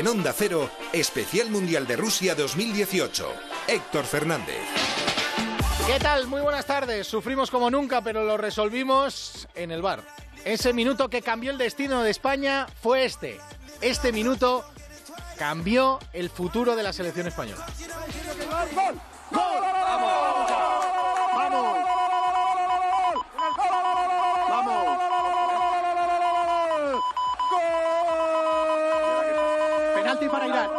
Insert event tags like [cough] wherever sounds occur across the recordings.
En Onda Cero, Especial Mundial de Rusia 2018. Héctor Fernández. ¿Qué tal? Muy buenas tardes. Sufrimos como nunca, pero lo resolvimos en el bar. Ese minuto que cambió el destino de España fue este. Este minuto cambió el futuro de la selección española. Penalti para Irán.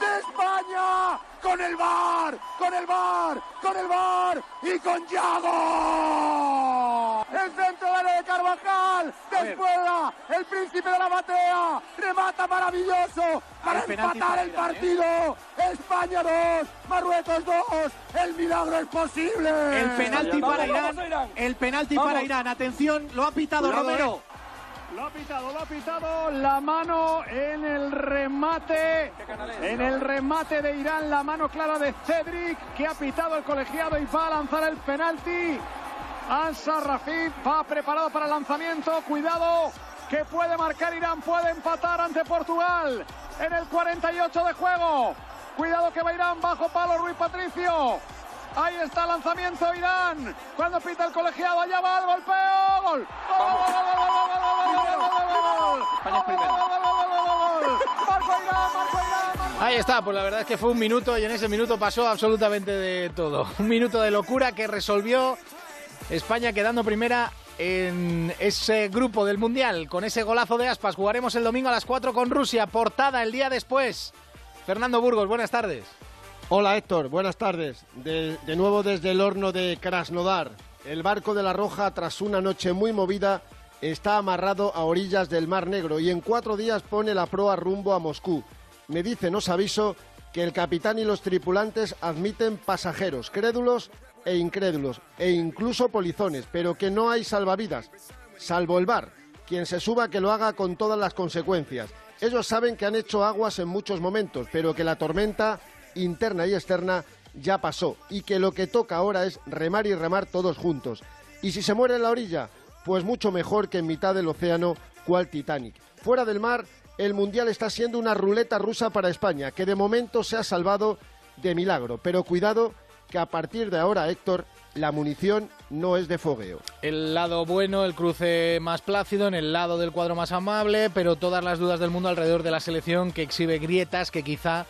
de España con el bar, con el bar, con el bar y con Yago. El centro de Carvajal, después el príncipe de la batea, remata maravilloso para empatar el ¿eh? partido. España 2, Marruecos 2, el milagro es posible. El penalti para Irán. El penalti para Irán. Atención, lo ha pitado Romero. Lo ha pitado, lo ha pitado la mano en el remate. En el remate de Irán, la mano clara de Cedric, que ha pitado el colegiado y va a lanzar el penalti. Ansar Rafid va preparado para el lanzamiento. Cuidado, que puede marcar Irán, puede empatar ante Portugal. En el 48 de juego. Cuidado que va Irán bajo palo Ruiz Patricio. Ahí está el lanzamiento Irán. Cuando pita el colegiado, allá va el golpeo. Gol. Ahí está, pues la verdad es que fue un minuto y en ese minuto pasó absolutamente de todo. Un minuto de locura que resolvió España quedando primera en ese grupo del Mundial. Con ese golazo de aspas jugaremos el domingo a las 4 con Rusia, portada el día después. Fernando Burgos, buenas tardes. Hola Héctor, buenas tardes. De, nuevo desde el horno de Krasnodar. El barco de la Roja, tras una noche muy movida, está amarrado a orillas del Mar Negro y en cuatro días pone la proa rumbo a Moscú. Me dicen, os aviso, que el capitán y los tripulantes admiten pasajeros, crédulos e incrédulos, e incluso polizones, pero que no hay salvavidas, salvo el bar. Quien se suba que lo haga con todas las consecuencias. Ellos saben que han hecho aguas en muchos momentos, pero que la tormenta interna y externa ya pasó y que lo que toca ahora es remar y remar todos juntos. Y si se muere en la orilla, pues mucho mejor que en mitad del océano, cual Titanic. Fuera del mar, el Mundial está siendo una ruleta rusa para España, que de momento se ha salvado de milagro. Pero cuidado, que a partir de ahora, Héctor, la munición no es de fogueo. El lado bueno, el cruce más plácido, en el lado del cuadro más amable, pero todas las dudas del mundo alrededor de la selección que exhibe grietas que quizá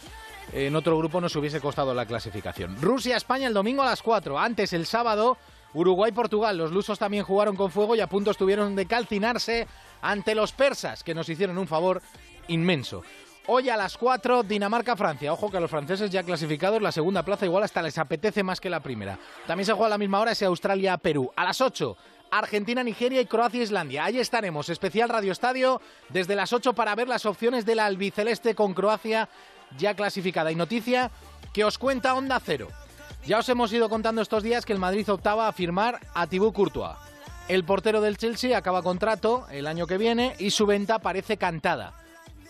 en otro grupo nos hubiese costado la clasificación. Rusia-España el domingo a las 4. Antes, el sábado, Uruguay-Portugal. Los lusos también jugaron con fuego y a punto estuvieron de calcinarse ante los persas, que nos hicieron un favor inmenso. Hoy a las 4, Dinamarca-Francia. Ojo que a los franceses ya clasificados la segunda plaza igual hasta les apetece más que la primera. También se juega a la misma hora ese Australia-Perú. A las 8, Argentina, Nigeria y Croacia, Islandia. Ahí estaremos, especial Radio Estadio, desde las 8 para ver las opciones del albiceleste con Croacia ya clasificada. Y noticia que os cuenta Onda Cero. Ya os hemos ido contando estos días que el Madrid optaba a firmar a Thibaut Courtois. El portero del Chelsea acaba contrato el año que viene y su venta parece cantada.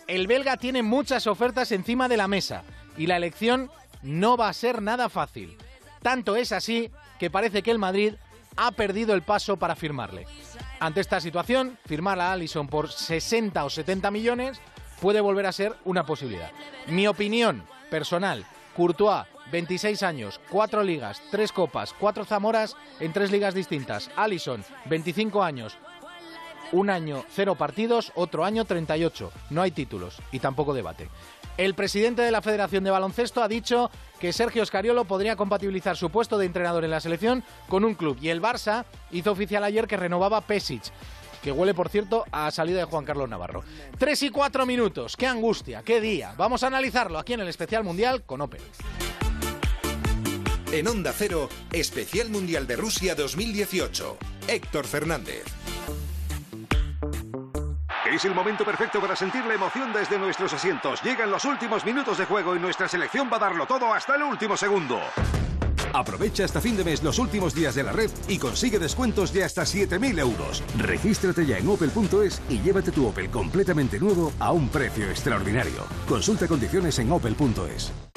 El belga tiene muchas ofertas encima de la mesa y la elección no va a ser nada fácil. Tanto es así que parece que el Madrid ha perdido el paso para firmarle. Ante esta situación, firmar a Allison por 60 o 70 millones puede volver a ser una posibilidad. Mi opinión personal, Courtois, 26 años, 4 ligas, 3 copas, 4 Zamoras en 3 ligas distintas. Allison, 25 años, un año 0 partidos, otro año 38. No hay títulos y tampoco debate. El presidente de la Federación de Baloncesto ha dicho que Sergio Scariolo podría compatibilizar su puesto de entrenador en la selección con un club y el Barça hizo oficial ayer que renovaba Pesic que huele, por cierto, a salida de Juan Carlos Navarro. Tres y cuatro minutos, qué angustia, qué día. Vamos a analizarlo aquí en el especial mundial con Opel. En Onda Cero, Especial Mundial de Rusia 2018. Héctor Fernández. Es el momento perfecto para sentir la emoción desde nuestros asientos. Llegan los últimos minutos de juego y nuestra selección va a darlo todo hasta el último segundo. Aprovecha hasta fin de mes los últimos días de la red y consigue descuentos de hasta 7.000 euros. Regístrate ya en opel.es y llévate tu Opel completamente nuevo a un precio extraordinario. Consulta condiciones en opel.es.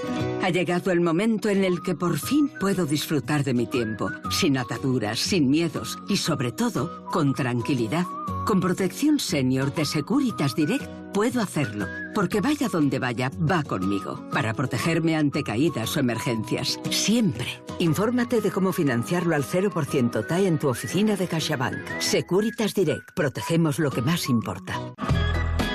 Ha llegado el momento en el que por fin puedo disfrutar de mi tiempo, sin ataduras, sin miedos y sobre todo con tranquilidad. Con protección senior de Securitas Direct puedo hacerlo, porque vaya donde vaya, va conmigo, para protegerme ante caídas o emergencias, siempre. Infórmate de cómo financiarlo al 0% TAE en tu oficina de CaixaBank. Securitas Direct, protegemos lo que más importa.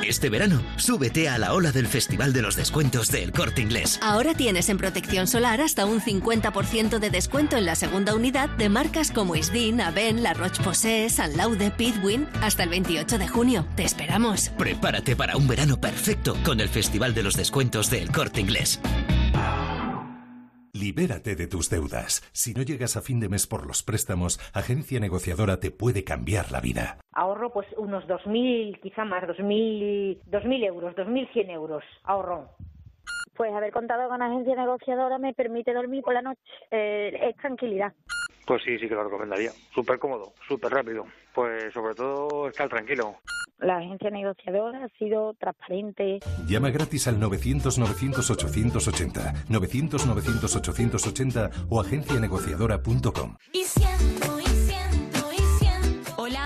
Este verano, súbete a la ola del Festival de los Descuentos del Corte Inglés. Ahora tienes en protección solar hasta un 50% de descuento en la segunda unidad de marcas como Isdin, Aven, La Roche-Posay, San Laude, Pitwin, hasta el 28 de junio. Te esperamos. Prepárate para un verano perfecto con el Festival de los Descuentos del Corte Inglés. Libérate de tus deudas. Si no llegas a fin de mes por los préstamos, Agencia Negociadora te puede cambiar la vida. Ahorro pues unos 2.000, quizá más, 2.000, 2.000 euros, 2.100 euros. Ahorro. Pues haber contado con Agencia Negociadora me permite dormir por la noche. Eh, es tranquilidad. Pues sí, sí que lo recomendaría. Súper cómodo, súper rápido. Pues sobre todo estar tranquilo. La agencia negociadora ha sido transparente. Llama gratis al 900-900-880, 900-900-880 o agencianegociadora.com.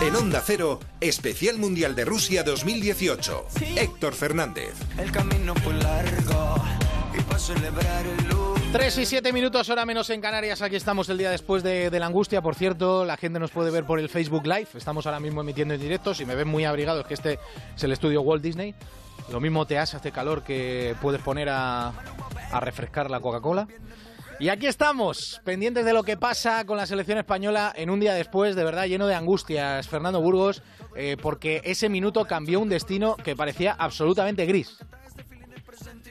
En Onda Cero, Especial Mundial de Rusia 2018. Héctor Fernández. El camino fue largo y para celebrar el luz. 3 y 7 minutos, hora menos en Canarias. Aquí estamos el día después de, de, la angustia. Por cierto, la gente nos puede ver por el Facebook Live. Estamos ahora mismo emitiendo en directo. Si me ven muy abrigado, es que este es el estudio Walt Disney. Lo mismo te hace, hace calor que puedes poner a, a refrescar la Coca-Cola. Y aquí estamos, pendientes de lo que pasa con la selección española en un día después, de verdad lleno de angustias, Fernando Burgos, eh, porque ese minuto cambió un destino que parecía absolutamente gris.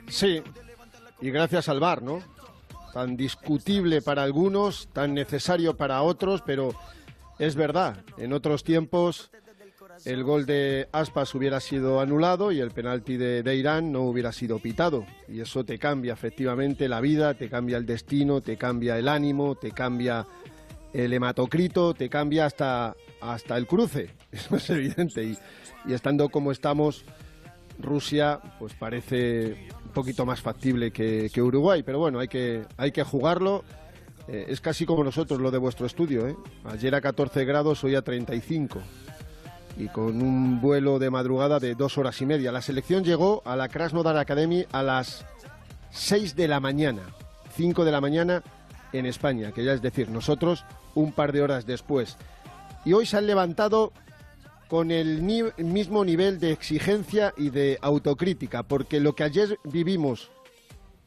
Sí, y gracias al VAR, ¿no? Tan discutible para algunos, tan necesario para otros, pero es verdad, en otros tiempos el gol de Aspas hubiera sido anulado y el penalti de, Irán no hubiera sido pitado. Y eso te cambia efectivamente la vida, te cambia el destino, te cambia el ánimo, te cambia el hematocrito, te cambia hasta, hasta el cruce. Eso [laughs] es evidente. Y, estando como estamos, Rusia pues parece un poquito más factible que, que Uruguay. Pero bueno, hay que, hay que jugarlo. Eh, es casi como nosotros lo de vuestro estudio. ¿eh? Ayer a 14 grados, hoy a 35 y con un vuelo de madrugada de dos horas y media. La selección llegó a la Krasnodar Academy a las 6 de la mañana, 5 de la mañana en España, que ya es decir, nosotros un par de horas después. Y hoy se han levantado con el mismo nivel de exigencia y de autocrítica, porque lo que ayer vivimos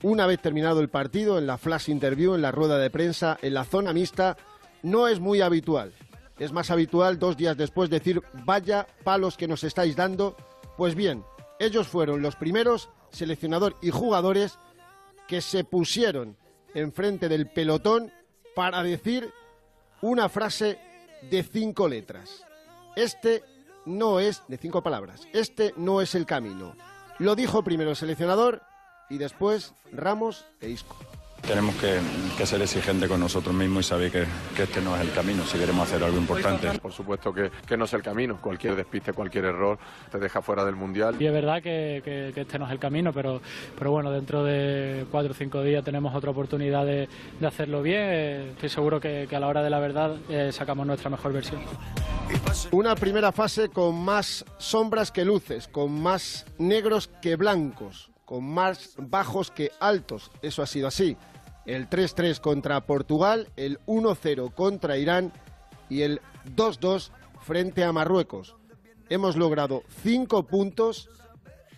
una vez terminado el partido, en la flash interview, en la rueda de prensa, en la zona mixta, no es muy habitual es más habitual dos días después decir vaya palos que nos estáis dando. Pues bien, ellos fueron los primeros, seleccionador y jugadores, que se pusieron enfrente del pelotón para decir una frase de cinco letras. Este no es, de cinco palabras, este no es el camino. Lo dijo primero el seleccionador y después Ramos e Isco. Tenemos que, que, ser exigentes con nosotros mismos y saber que, que, este no es el camino si queremos hacer algo importante. Por supuesto que, que, no es el camino. Cualquier despiste, cualquier error te deja fuera del Mundial. Y es verdad que, este no es el camino, pero, pero bueno, dentro de cuatro o cinco días tenemos otra oportunidad de, de hacerlo bien. Estoy seguro que, a la hora de la verdad eh, sacamos nuestra mejor versión. Una primera fase con más sombras que luces, con más negros que blancos con más bajos que altos. Eso ha sido así. El 3-3 contra Portugal, el 1-0 contra Irán y el 2-2 frente a Marruecos. Hemos logrado 5 puntos,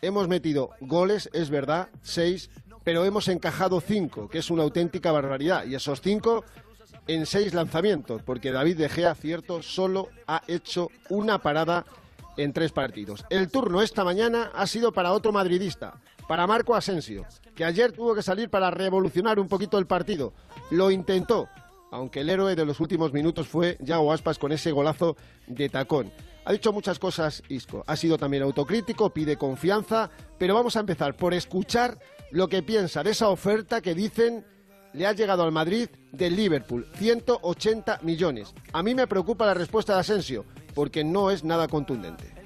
hemos metido goles, es verdad, 6, pero hemos encajado 5, que es una auténtica barbaridad. Y esos 5 en 6 lanzamientos, porque David De Gea, cierto, solo ha hecho una parada en tres partidos. El turno esta mañana ha sido para otro madridista, Para Marco Asensio, que ayer tuvo que salir para revolucionar un poquito el partido. Lo intentó, aunque el héroe de los últimos minutos fue Yago Aspas con ese golazo de tacón. Ha dicho muchas cosas Isco, ha sido también autocrítico, pide confianza, pero vamos a empezar por escuchar lo que piensa de esa oferta que dicen le ha llegado al Madrid del Liverpool, 180 millones. A mí me preocupa la respuesta de Asensio, porque no es nada contundente.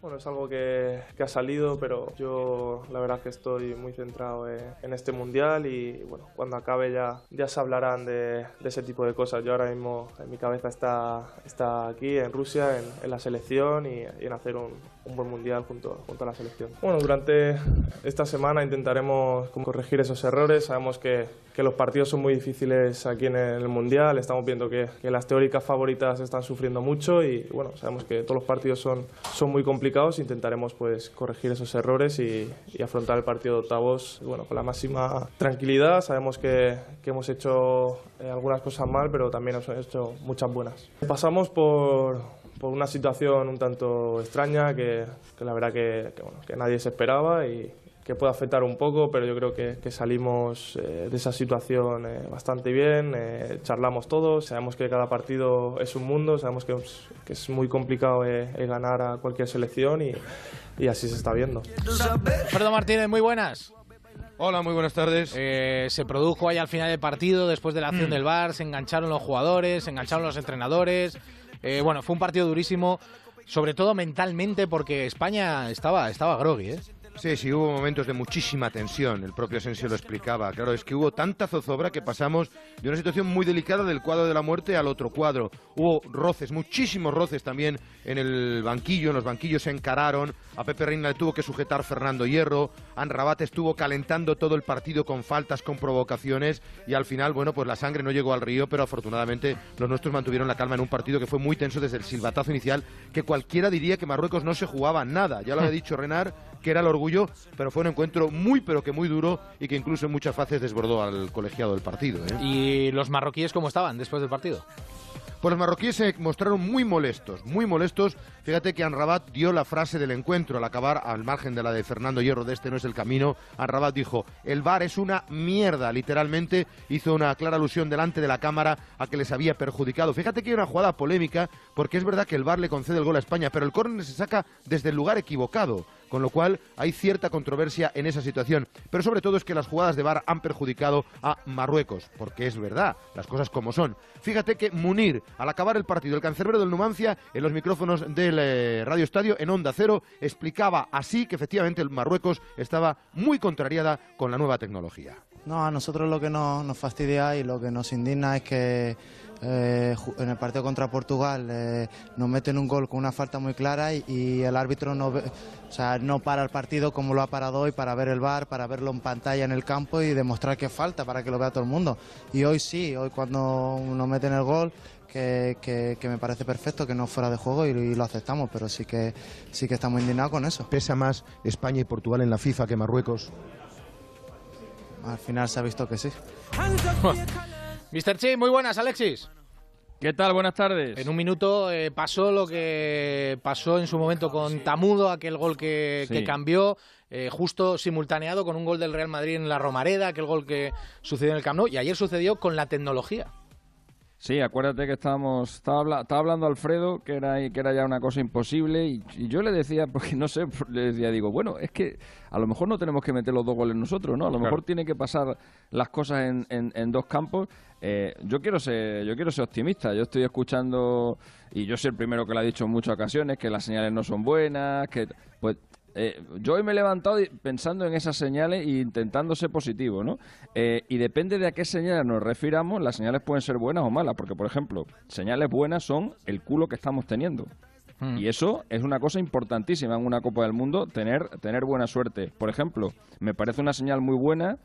Bueno, es algo que, que, ha salido, pero yo la verdad que estoy muy centrado en, este mundial y bueno, cuando acabe ya, ya se hablarán de, de, ese tipo de cosas. Yo ahora mismo en mi cabeza está, está aquí en Rusia, en, la selección y, en hacer un, un buen mundial junto, junto a la selección. Bueno, durante esta semana intentaremos corregir esos errores. Sabemos que, que los partidos son muy difíciles aquí en el mundial. Estamos viendo que, que las teóricas favoritas están sufriendo mucho y bueno, sabemos que todos los partidos son, son muy complicados intentaremos pues corregir esos errores y, y, afrontar el partido de octavos bueno, con la máxima tranquilidad. Sabemos que, que hemos hecho eh, algunas cosas mal, pero también hemos hecho muchas buenas. Pasamos por, por una situación un tanto extraña que, que la verdad que, bueno, que nadie se esperaba y, que puede afectar un poco, pero yo creo que, que salimos eh, de esa situación eh, bastante bien, eh, charlamos todos, sabemos que cada partido es un mundo, sabemos que, que es muy complicado ganar a cualquier selección y, y, así se está viendo. Fredo Martínez, muy buenas. Hola, muy buenas tardes. se produjo ahí al final del partido, después de la acción mm. del VAR, se engancharon los jugadores, se engancharon los entrenadores. Bueno, fue un partido durísimo, sobre todo mentalmente, porque España estaba, estaba groggy, ¿eh? Sí, sí, hubo momentos de muchísima tensión, el propio Asensio lo explicaba. Claro, es que hubo tanta zozobra que pasamos de una situación muy delicada del cuadro de la muerte al otro cuadro. Hubo roces, muchísimos roces también en el banquillo, en los banquillos se encararon, a Pepe Reina le tuvo que sujetar Fernando Hierro, Rabat estuvo calentando todo el partido con faltas, con provocaciones y al final, bueno, pues la sangre no llegó al río, pero afortunadamente los nuestros mantuvieron la calma en un partido que fue muy tenso desde el silbatazo inicial, que cualquiera diría que Marruecos no se jugaba nada. Ya lo había [laughs] dicho Renar, que era el orgullo, pero fue un encuentro muy, pero que muy duro y que incluso en muchas fases desbordó al colegiado del partido. ¿eh? ¿Y los marroquíes cómo estaban después del partido? Pues los marroquíes se mostraron muy molestos, muy molestos. Fíjate que Anrabat dio la frase del encuentro al acabar, al margen de la de Fernando Hierro, de este no es el camino. Anrabat dijo, el VAR es una mierda, literalmente hizo una clara alusión delante de la cámara a que les había perjudicado. Fíjate que hay una jugada polémica, porque es verdad que el VAR le concede el gol a España, pero el córner se saca desde el lugar equivocado con lo cual hay cierta controversia en esa situación. Pero sobre todo es que las jugadas de VAR han perjudicado a Marruecos, porque es verdad, las cosas como son. Fíjate que Munir, al acabar el partido, el cancerbero del Numancia, en los micrófonos del eh, Radio Estadio, en Onda Cero, explicaba así que efectivamente el Marruecos estaba muy contrariada con la nueva tecnología. No, a nosotros lo que nos, nos fastidia y lo que nos indigna es que eh, en el partido contra Portugal eh, nos meten un gol con una falta muy clara y, y, el árbitro no, o sea, no para el partido como lo ha parado hoy para ver el bar, para verlo en pantalla en el campo y demostrar que falta para que lo vea todo el mundo. Y hoy sí, hoy cuando nos meten el gol, que, que, que, me parece perfecto, que no fuera de juego y, y, lo aceptamos, pero sí que, sí que estamos indignados con eso. ¿Pesa más España y Portugal en la FIFA que Marruecos? Al final se ha visto que sí. [laughs] Mr. Chi, muy buenas, Alexis. ¿Qué tal? Buenas tardes. En un minuto eh, pasó lo que pasó en su momento con Tamudo, aquel gol que, sí. que cambió, eh, justo simultaneado con un gol del Real Madrid en la Romareda, aquel gol que sucedió en el Camp Nou, y ayer sucedió con la tecnología. Sí, acuérdate que estábamos, estaba, habla, estaba, hablando Alfredo, que era, que era ya una cosa imposible, y, y, yo le decía, [laughs] porque no sé, le decía, digo, bueno, es que a lo mejor no tenemos que meter los dos goles nosotros, ¿no? A lo claro. mejor tiene que pasar las cosas en, en, en dos campos. Eh, yo quiero ser, yo quiero ser optimista. Yo estoy escuchando y yo soy el primero que lo ha dicho en muchas ocasiones que las señales no son buenas, que pues eh, yo hoy me he levantado pensando en esas señales e intentando ser positivo, ¿no? Eh, y depende de a qué señales nos refiramos, las señales pueden ser buenas o malas, porque, por ejemplo, señales buenas son el culo que estamos teniendo. Mm. Y eso es una cosa importantísima en una Copa del Mundo, tener, tener buena suerte. Por ejemplo, me parece una señal muy buena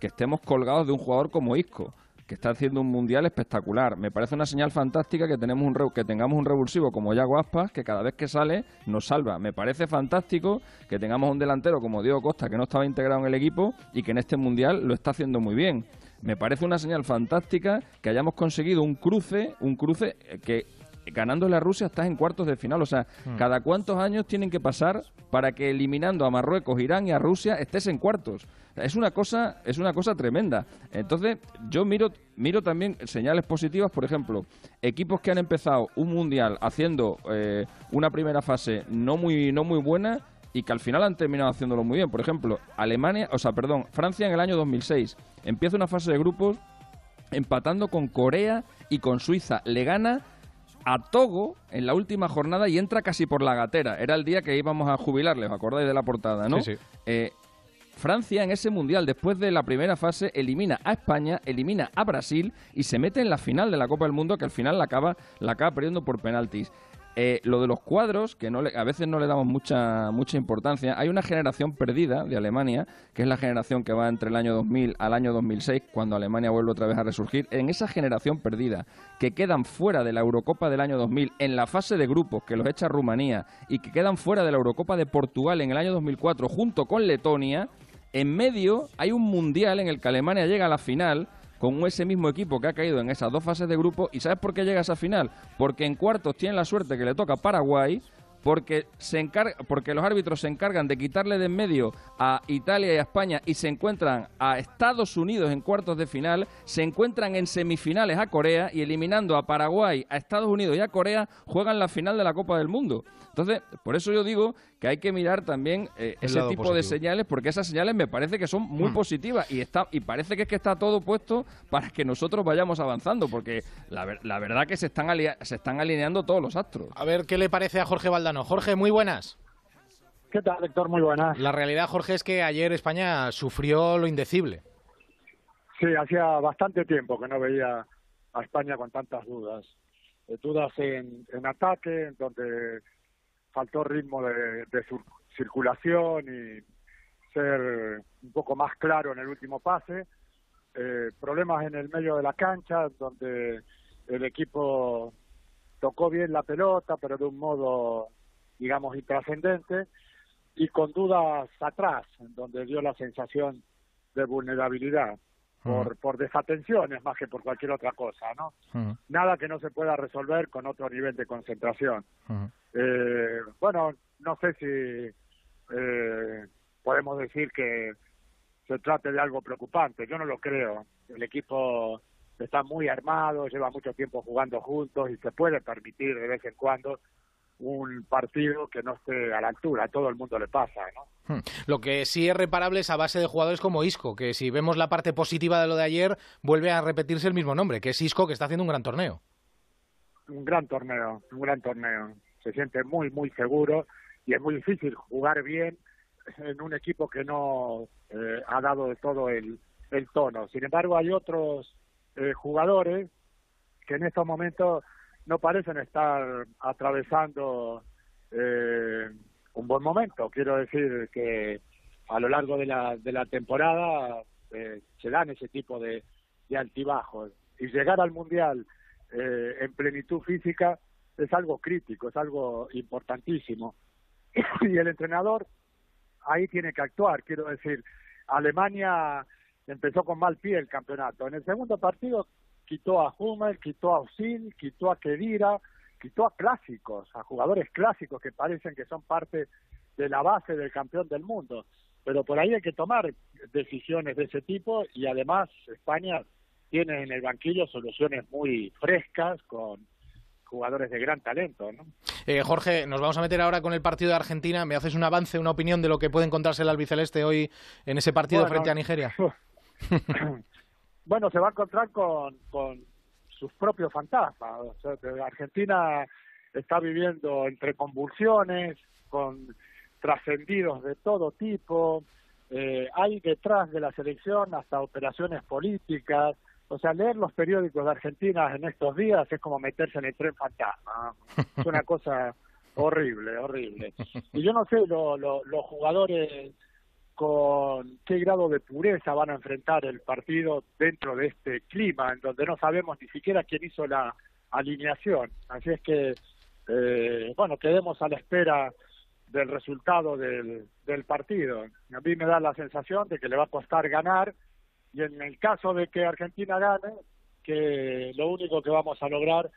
que estemos colgados de un jugador como Isco que está haciendo un mundial espectacular. Me parece una señal fantástica que tenemos un que tengamos un revulsivo como Yago Aspas que cada vez que sale nos salva. Me parece fantástico que tengamos un delantero como Diego Costa que no estaba integrado en el equipo y que en este mundial lo está haciendo muy bien. Me parece una señal fantástica que hayamos conseguido un cruce, un cruce que ganándole a Rusia estás en cuartos de final. O sea, Hmm. cada cuántos años tienen que pasar para que eliminando a Marruecos, Irán y a Rusia estés en cuartos. Es una cosa, es una cosa tremenda. Entonces, yo miro, miro también señales positivas, por ejemplo, equipos que han empezado un mundial haciendo eh, una primera fase no muy, no muy buena y que al final han terminado haciéndolo muy bien. Por ejemplo, Alemania, o sea, perdón, Francia en el año 2006 empieza una fase de grupos empatando con Corea y con Suiza. Le gana a Togo en la última jornada y entra casi por la gatera. Era el día que íbamos a jubilarle, ¿os acordáis de la portada, no? Sí, sí. Eh, Francia en ese mundial, después de la primera fase, elimina a España, elimina a Brasil y se mete en la final de la Copa del Mundo, que al final la acaba, la acaba perdiendo por penaltis. Eh, lo de los cuadros, que no le- a veces no le damos mucha, mucha importancia, hay una generación perdida de Alemania, que es la generación que va entre el año 2000 al año 2006, cuando Alemania vuelve otra vez a resurgir. En esa generación perdida, que quedan fuera de la Eurocopa del año 2000 en la fase de grupos, que los echa Rumanía, y que quedan fuera de la Eurocopa de Portugal en el año 2004, junto con Letonia, en medio hay un mundial en el que Alemania llega a la final con ese mismo equipo que ha caído en esas dos fases de grupo. ¿Y sabes por qué llega a esa final? Porque en cuartos tiene la suerte que le toca Paraguay, porque, se encarga, porque los árbitros se encargan de quitarle de en medio a Italia y a España y se encuentran a Estados Unidos en cuartos de final, se encuentran en semifinales a Corea y eliminando a Paraguay, a Estados Unidos y a Corea, juegan la final de la Copa del Mundo. Entonces, por eso yo digo que hay que mirar también eh, ese tipo de señales, porque esas señales me parece que son muy Mm. positivas y está y parece que es que está todo puesto para que nosotros vayamos avanzando, porque la, ver- la verdad que se están, se están alineando todos los astros. A ver qué le parece a Jorge Valdano. Jorge, muy buenas. ¿Qué tal, Héctor? Muy buenas. La realidad, Jorge, es que ayer España sufrió lo indecible. Sí, hacía bastante tiempo que no veía a España con tantas dudas. Eh, dudas en, en ataque, en donde faltó ritmo de, de circulación y ser un poco más claro en el último pase. Eh, problemas en el medio de la cancha, donde el equipo tocó bien la pelota, pero de un modo, digamos, intrascendente, y con dudas atrás, donde dio la sensación de vulnerabilidad por, por desatenciones más que por cualquier otra cosa, ¿no? Nada que no se pueda resolver con otro nivel de concentración. Eh, bueno, no sé si eh, podemos decir que se trate de algo preocupante. Yo no lo creo. El equipo está muy armado, lleva mucho tiempo jugando juntos y se puede permitir de vez en cuando un partido que no esté a la altura. A todo el mundo le pasa, ¿no? Hmm. Lo que sí es reparable es a base de jugadores como Isco, que si vemos la parte positiva de lo de ayer, vuelve a repetirse el mismo nombre, que es Isco, que está haciendo un gran torneo. un gran torneo, un gran torneo. Se siente muy, muy seguro y es muy difícil jugar bien en un equipo que no eh, ha dado de todo el, el tono. Sin embargo, hay otros eh, jugadores que en estos momentos no parecen estar atravesando eh, un buen momento. Quiero decir que a lo largo de la, de la temporada eh, se dan ese tipo de, de altibajos. Y llegar al Mundial eh, en plenitud física es algo crítico, es algo importantísimo. [coughs] y el entrenador ahí tiene que actuar. Quiero decir, Alemania empezó con mal pie el campeonato. En el segundo partido quitó a Hummel, quitó a Osil, quitó a Kedira, quitó a clásicos, a jugadores clásicos que parecen que son parte de la base del campeón del mundo. Pero por ahí hay que tomar decisiones de ese tipo y además España tiene en el banquillo soluciones muy frescas con jugadores de gran talento, ¿no? Eh, Jorge, nos vamos a meter ahora con el partido de Argentina. ¿Me haces un avance, una opinión de lo que puede encontrarse el albiceleste hoy en ese partido Bueno, frente a Nigeria? [laughs] [laughs] bueno, se va a encontrar con, con sus propios fantasmas. O sea, Argentina está viviendo entre convulsiones, con trascendidos de todo tipo. Eh, hay detrás de la selección hasta operaciones políticas. O sea, leer los periódicos de Argentina en estos días es como meterse en el tren fantasma. Es una [laughs] cosa horrible, horrible. Y yo no sé, lo- lo- los jugadores con qué grado de pureza van a enfrentar el partido dentro de este clima en donde no sabemos ni siquiera quién hizo la alineación. Así es que, eh, bueno, quedemos a la espera del resultado del, del partido. A mí me da la sensación de que le va a costar ganar y en el caso de que Argentina gane, que lo único que vamos a lograr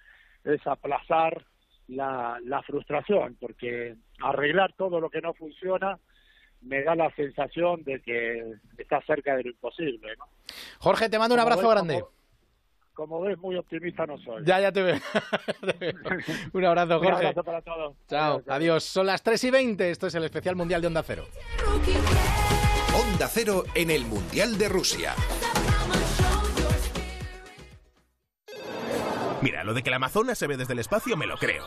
es aplazar la, la frustración, porque arreglar todo lo que no funciona me da la sensación de que está cerca de lo imposible. ¿no? Jorge, te mando un Como abrazo ves, grande. Como, como ves, muy optimista no soy. Ya, ya te veo. [laughs] un abrazo, [laughs] Un Jorge. abrazo para todos. Chao, adiós. Son las 3 y 20. Esto es el especial mundial de Onda Cero. Onda Cero en el Mundial de Rusia. Mira, lo de que el Amazonas se ve desde el espacio me lo creo.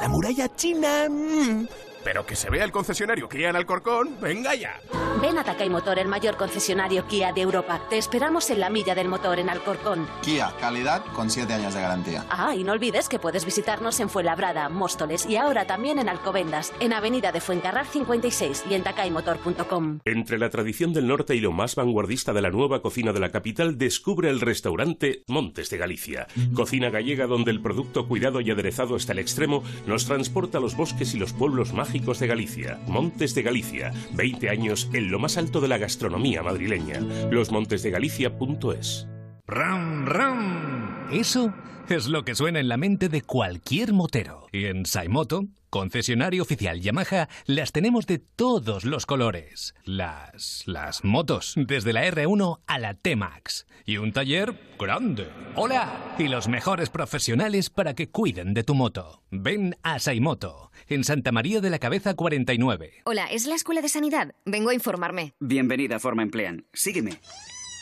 La muralla china... mm, Pero que se vea el concesionario Kia en Alcorcón, venga ya. Ven a Takay Motor, el mayor concesionario Kia de Europa. Te esperamos en la milla del motor en Alcorcón. Kia, calidad con 7 años de garantía. Ah, y no olvides que puedes visitarnos en Fuenlabrada, Móstoles y ahora también en Alcobendas, en Avenida de Fuencarral 56 y en takaymotor.com. Entre la tradición del norte y lo más vanguardista de la nueva cocina de la capital, descubre el restaurante Montes de Galicia. Cocina gallega donde el producto cuidado y aderezado hasta el extremo nos transporta a los bosques y los pueblos de Galicia. Montes de Galicia, 20 años en lo más alto de la gastronomía madrileña. Losmontesdegalicia.es. Ram, ram. Eso es lo que suena en la mente de cualquier motero. Y en Saimoto, concesionario oficial Yamaha, las tenemos de todos los colores. Las. las motos, desde la R1 a la T-Max. Y un taller grande. ¡Hola! Y los mejores profesionales para que cuiden de tu moto. Ven a Saimoto, en Santa María de la Cabeza 49. Hola, ¿es la Escuela de Sanidad? Vengo a informarme. Bienvenida a Forma Emplean. Sígueme.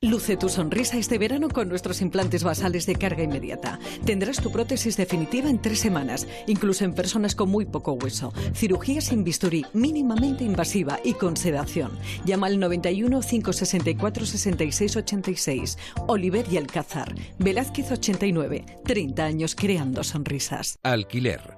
Luce tu sonrisa este verano con nuestros implantes basales de carga inmediata. Tendrás tu prótesis definitiva en tres semanas, incluso en personas con muy poco hueso. Cirugía sin bisturí, mínimamente invasiva y con sedación. Llama al 91 564 66 86. Oliver y Alcázar. Velázquez 89. 30 años creando sonrisas. Alquiler.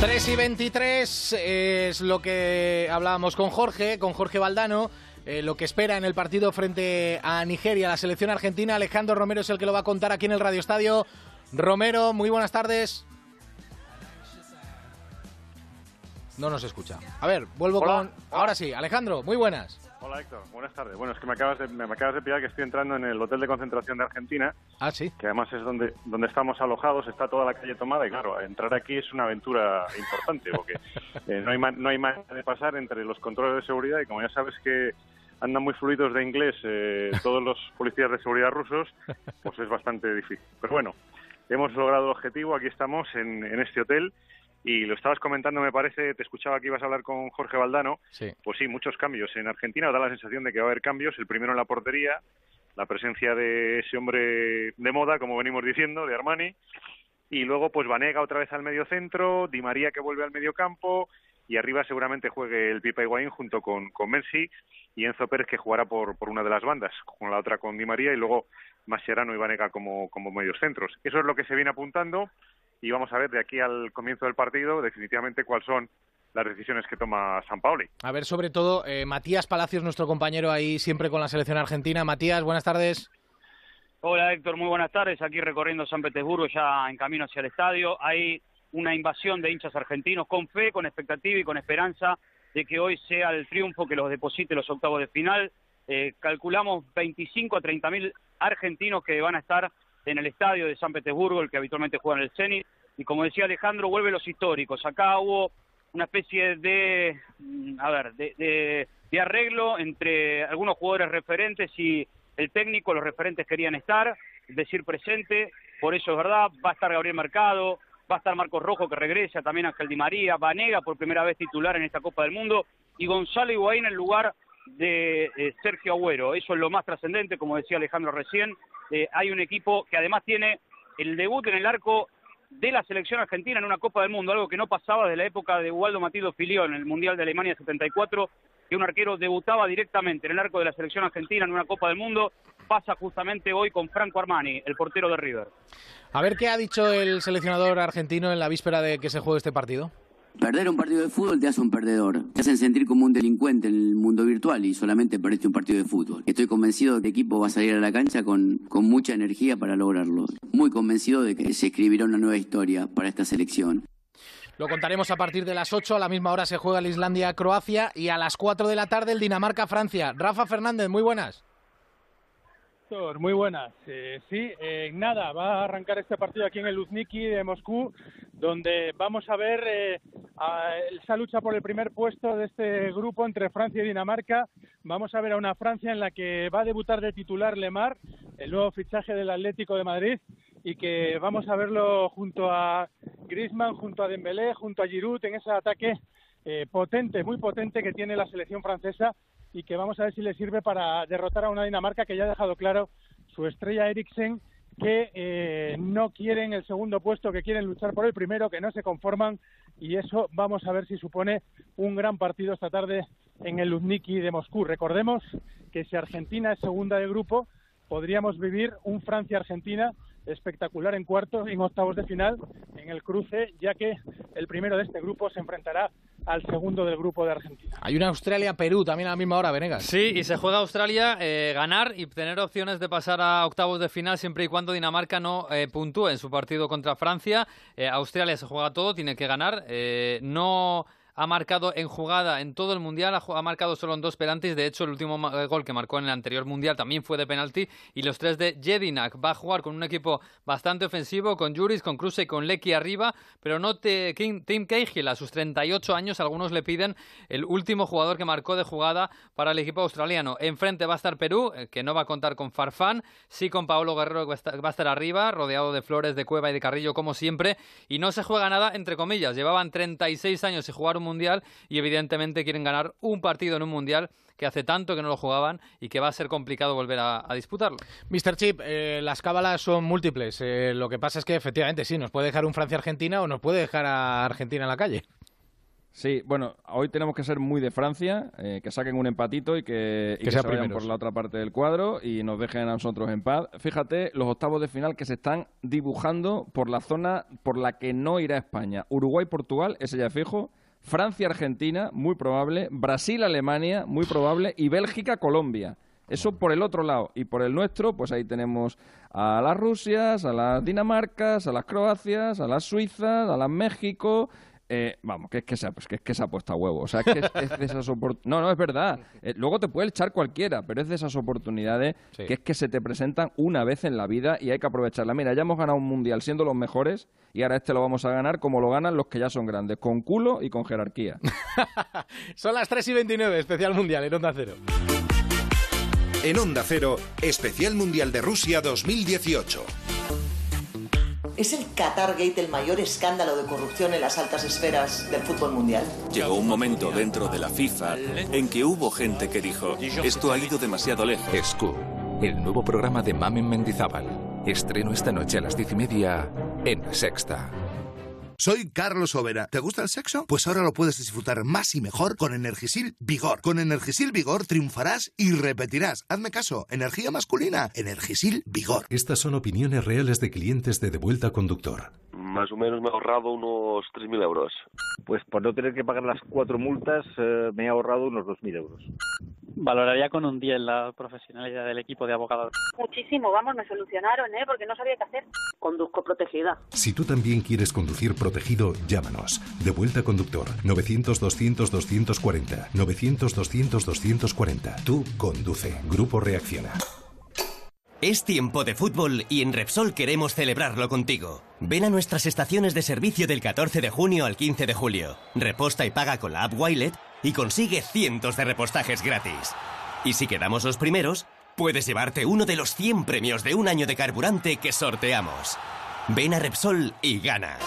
3 y 23 es lo que hablábamos con Jorge, con Jorge Valdano. eh, lo que espera en el partido frente a Nigeria, la selección argentina. Alejandro Romero es el que lo va a contar aquí en el Radio Estadio. Romero, muy buenas tardes. No nos escucha. A ver, vuelvo Hola. con. Ahora sí, Alejandro, muy buenas. Hola Héctor, buenas tardes. Bueno, es que me acabas de, me acabas de pillar que estoy entrando en el hotel de concentración de Argentina. Ah, sí. Que además es donde, donde estamos alojados, está toda la calle tomada y claro, entrar aquí es una aventura importante porque [laughs] eh, no hay ma- no hay manera de pasar entre los controles de seguridad y como ya sabes que andan muy fluidos de inglés eh, todos los [laughs] policías de seguridad rusos, pues es bastante difícil. Pero bueno, hemos logrado el objetivo, aquí estamos en, en este hotel y lo estabas comentando, me parece, te escuchaba que ibas a hablar con Jorge Valdano. Sí. Pues sí, muchos cambios. En Argentina da la sensación de que va a haber cambios. El primero en la portería, la presencia de ese hombre de moda, como venimos diciendo, de Armani. Y luego, pues Vanega otra vez al medio centro, Di María que vuelve al medio campo. Y arriba seguramente juegue el Pipa Higuaín junto con, con Messi y Enzo Pérez que jugará por, por una de las bandas, con la otra con Di María y luego Mascherano y Vanega como, como medios centros. Eso es lo que se viene apuntando y vamos a ver de aquí al comienzo del partido definitivamente cuáles son las decisiones que toma San Paoli. A ver, sobre todo, eh, Matías Palacios, nuestro compañero ahí siempre con la selección argentina. Matías, buenas tardes. Hola Héctor, muy buenas tardes. Aquí recorriendo San Petersburgo ya en camino hacia el estadio. Hay una invasión de hinchas argentinos con fe, con expectativa y con esperanza de que hoy sea el triunfo que los deposite los octavos de final. Eh, calculamos 25 a 30 mil argentinos que van a estar en el estadio de San Petersburgo, el que habitualmente juega en el Zenit. Y como decía Alejandro, vuelve los históricos. Acá hubo una especie de, mm, a ver, de, de- arreglo entre algunos jugadores referentes y el técnico, los referentes querían estar, decir presente, por eso es verdad, va a estar Gabriel Mercado, va a estar Marcos Rojo que regresa, también Ángel Di María, Vanega por primera vez titular en esta Copa del Mundo y Gonzalo Higuaín en lugar de eh, Sergio Agüero. Eso es lo más trascendente, como decía Alejandro recién. Eh, hay un equipo que además tiene el debut en el arco de la selección argentina en una Copa del Mundo, algo que no pasaba desde la época de Ubaldo Matildo Filión en el Mundial de Alemania 74, que un arquero debutaba directamente en el arco de la selección argentina en una Copa del Mundo, pasa justamente hoy con Franco Armani, el portero de River. A ver qué ha dicho el seleccionador argentino en la víspera de que se juegue este partido. Perder un partido de fútbol te hace un perdedor. Te hacen sentir como un delincuente en el mundo virtual y solamente perdiste un partido de fútbol. Estoy convencido de que el equipo va a salir a la cancha con, con mucha energía para lograrlo. Muy convencido de que se escribirá una nueva historia para esta selección. Lo contaremos a partir de las 8, a la misma hora se juega el Islandia-Croacia y a las 4 de la tarde el Dinamarca-Francia. Rafa Fernández, muy buenas. Muy buenas. Eh, sí, eh, nada, va a arrancar este partido aquí en el Luzniki de Moscú, donde vamos a ver eh, esa lucha por el primer puesto de este grupo entre Francia y Dinamarca. Vamos a ver a una Francia en la que va a debutar de titular Lemar, el nuevo fichaje del Atlético de Madrid, y que vamos a verlo junto a Griezmann, junto a Dembélé, junto a Giroud en ese ataque eh, potente, muy potente que tiene la selección francesa y que vamos a ver si le sirve para derrotar a una Dinamarca que ya ha dejado claro su estrella Eriksen que eh, no quieren el segundo puesto, que quieren luchar por el primero, que no se conforman y eso vamos a ver si supone un gran partido esta tarde en el Luzniki de Moscú. Recordemos que si Argentina es segunda de grupo, podríamos vivir un Francia-Argentina espectacular en cuartos, en octavos de final, en el cruce, ya que el primero de este grupo se enfrentará al segundo del grupo de Argentina. Hay una Australia-Perú también a la misma hora, Venegas. Sí, y se juega Australia eh, ganar y tener opciones de pasar a octavos de final siempre y cuando Dinamarca no eh, puntúe en su partido contra Francia. Eh, Australia se juega todo, tiene que ganar. Eh, no ha marcado en jugada en todo el mundial, ha, marcado solo en dos penaltis. De hecho, el último eh, gol que marcó en el anterior mundial también fue de penalti. Y los tres de Jedinak. Va a jugar con un equipo bastante ofensivo, con Juris, con Kruse y con Lecky arriba. Pero no te, Kim- Tim Cahill, a sus 38 años, algunos le piden el último jugador que marcó de jugada para el equipo australiano. Enfrente va a estar Perú, eh, que no va a contar con Farfán, sí con Paolo Guerrero, que va a estar, arriba, rodeado de Flores, de Cueva y de Carrillo, como siempre. Y no se juega nada, entre comillas. Llevaban 36 años sin jugar un mundial y, evidentemente, quieren ganar un partido en un mundial que hace tanto que no lo jugaban y que va a ser complicado volver a, a disputarlo. Mr. Chip, eh, las cábalas son múltiples. Eh, lo que pasa es que efectivamente sí, nos puede dejar un Francia-Argentina o nos puede dejar a Argentina en la calle. Sí, bueno, hoy tenemos que ser muy de Francia, eh, que saquen un empatito y que, y Que que sea se vayan por la otra parte del cuadro y nos dejen a nosotros en paz. Fíjate los octavos de final que se están dibujando por la zona por la que no irá España. Uruguay-Portugal, ese ya es fijo. Francia-Argentina, muy probable. Brasil-Alemania, muy probable. Y Bélgica-Colombia. Eso por el otro lado. Y por el nuestro, pues ahí tenemos a las Rusias, a las Dinamarcas, a las Croacias, a las Suizas, a las México. Eh, vamos, que es que, se ha, pues que es que se ha puesto a huevo. O sea, es que es, es de esas opor- No, no, es verdad. Eh, luego te puede echar cualquiera, pero es de esas oportunidades Sí. que es que se te presentan una vez en la vida y hay que aprovecharla. Mira, ya hemos ganado un mundial siendo los mejores y ahora este lo vamos a ganar como lo ganan los que ya son grandes, con culo y con jerarquía. [laughs] Son las 3 y 29, especial mundial en Onda Cero. En Onda Cero, especial mundial de Rusia 2018. ¿Es el Qatar Gate el mayor escándalo de corrupción en las altas esferas del fútbol mundial? Llegó un momento dentro de la FIFA en que hubo gente que dijo, esto ha ido demasiado lejos. Scoop, el nuevo programa de Mamen Mendizábal. Estreno esta noche a las diez y media en La Sexta. Soy Carlos Overa. ¿Te gusta el sexo? Pues ahora lo puedes disfrutar más y mejor con Energisil Vigor. Con Energisil Vigor triunfarás y repetirás. Hazme caso, energía masculina, Energisil Vigor. Estas son opiniones reales de clientes de Devuelta Conductor. Más o menos me he ahorrado unos 3.000 euros. Pues por no tener que pagar las cuatro multas eh, me he ahorrado unos 2.000 euros. Valoraría con un 10 la profesionalidad del equipo de abogados. Muchísimo, vamos, me solucionaron, ¿eh? Porque no sabía qué hacer. Conduzco protegida. Si tú también quieres conducir protegido, llámanos. De vuelta conductor 900-200-240. 900-200-240. Tú conduce. Grupo Reacciona. Es tiempo de fútbol y en Repsol queremos celebrarlo contigo. Ven a nuestras estaciones de servicio del 14 de junio al 15 de julio. Reposta y paga con la app Wilet y consigue cientos de repostajes gratis. Y si quedamos los primeros, puedes llevarte uno de los 100 premios de un año de carburante que sorteamos. Ven a Repsol y gana.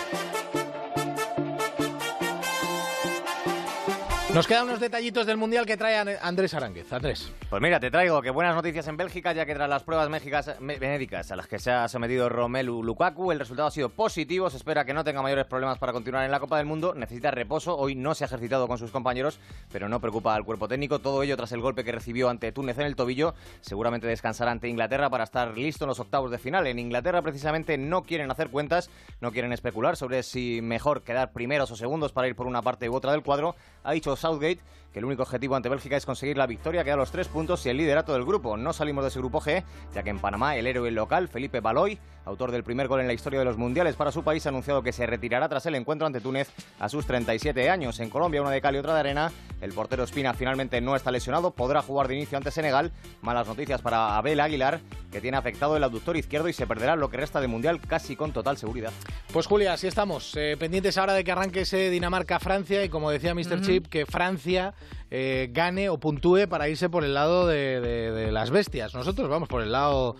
Nos quedan unos detallitos del Mundial que trae An- Andrés Aránguez. Andrés. Pues mira, te traigo que buenas noticias en Bélgica, ya que tras las pruebas méxicas- médicas a las que se ha sometido Romelu Lukaku, el resultado ha sido positivo. Se espera que no tenga mayores problemas para continuar en la Copa del Mundo. Necesita reposo. Hoy no se ha ejercitado con sus compañeros, pero no preocupa al cuerpo técnico. Todo ello tras el golpe que recibió ante Túnez en el tobillo. Seguramente descansará ante Inglaterra para estar listo en los octavos de final. En Inglaterra, precisamente, no quieren hacer cuentas, no quieren especular sobre si mejor quedar primeros o segundos para ir por una parte u otra del cuadro. Ha dicho Southgate que el único objetivo ante Bélgica es conseguir la victoria, quedar los tres puntos y el liderato del grupo. No salimos de ese grupo G, ya que en Panamá el héroe local, Felipe Baloy, autor del primer gol en la historia de los mundiales para su país, ha anunciado que se retirará tras el encuentro ante Túnez a sus 37 años. En Colombia, una de cal y otra de arena. El portero Espina finalmente no está lesionado, podrá jugar de inicio ante Senegal. Malas noticias para Abel Aguilar, que tiene afectado el abductor izquierdo y se perderá lo que resta de mundial casi con total seguridad. Pues Julia, así estamos. eh, pendientes ahora de que arranque ese Dinamarca-Francia y como decía Mr. Chip, que Francia eh, gane o puntúe para irse por el lado de, de- de las bestias. Nosotros vamos por el lado...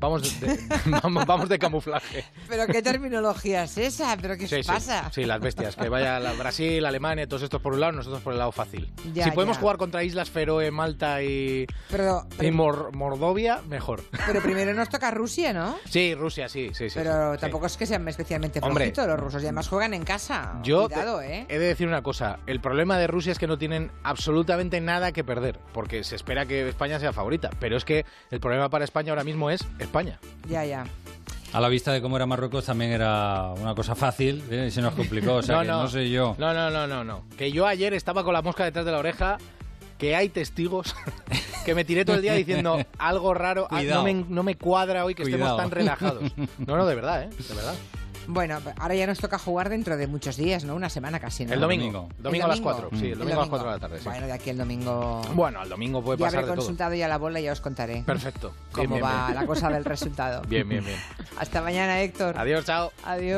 Vamos de, [laughs] vamos, vamos de camuflaje. Pero qué terminología es esa, pero qué Sí, pasa. Sí, las bestias. Que vaya la- Brasil, Alemania, todos estos por un lado, nosotros por el lado fácil. Ya, si podemos ya. jugar contra Islas Feroe, Malta y, Pero, y Mor- Mordovia, mejor. pero primero nos toca Rusia, ¿no? Sí, Rusia, sí, sí, sí. Pero sí. tampoco es que sean especialmente flojitos los rusos y además juegan en casa. Yo Cuidado, ¿eh? he de decir una cosa. El problema de Rusia es que no tienen absolutamente nada que perder, porque se espera que España sea favorita. Pero es que el problema para España ahora mismo es España. Ya, ya. A la vista de cómo era Marruecos también era una cosa fácil ¿eh? y se nos complicó. O sea, [laughs] que no sé yo. No, no, no, no, no. Que yo ayer estaba con la mosca detrás de la oreja, que hay testigos, [laughs] que me tiré todo el día diciendo algo raro, ah, no me, no me cuadra hoy que Cuidado. estemos tan relajados. No, no, de verdad, ¿eh? De verdad. Bueno, ahora ya nos toca jugar dentro de muchos días, ¿no? Una semana casi, ¿no? El domingo. Domingo, ¿El a las 4. Sí, el domingo, a las 4 de la tarde. sí. Bueno, de aquí el domingo... Bueno, al domingo puede ya pasar habré de todo. consultado ya la bola y ya os contaré. Perfecto. Cómo Bien, bien, va bien. la cosa [laughs] del resultado. Bien, bien, bien. Hasta mañana, Héctor. Adiós, chao. Adiós.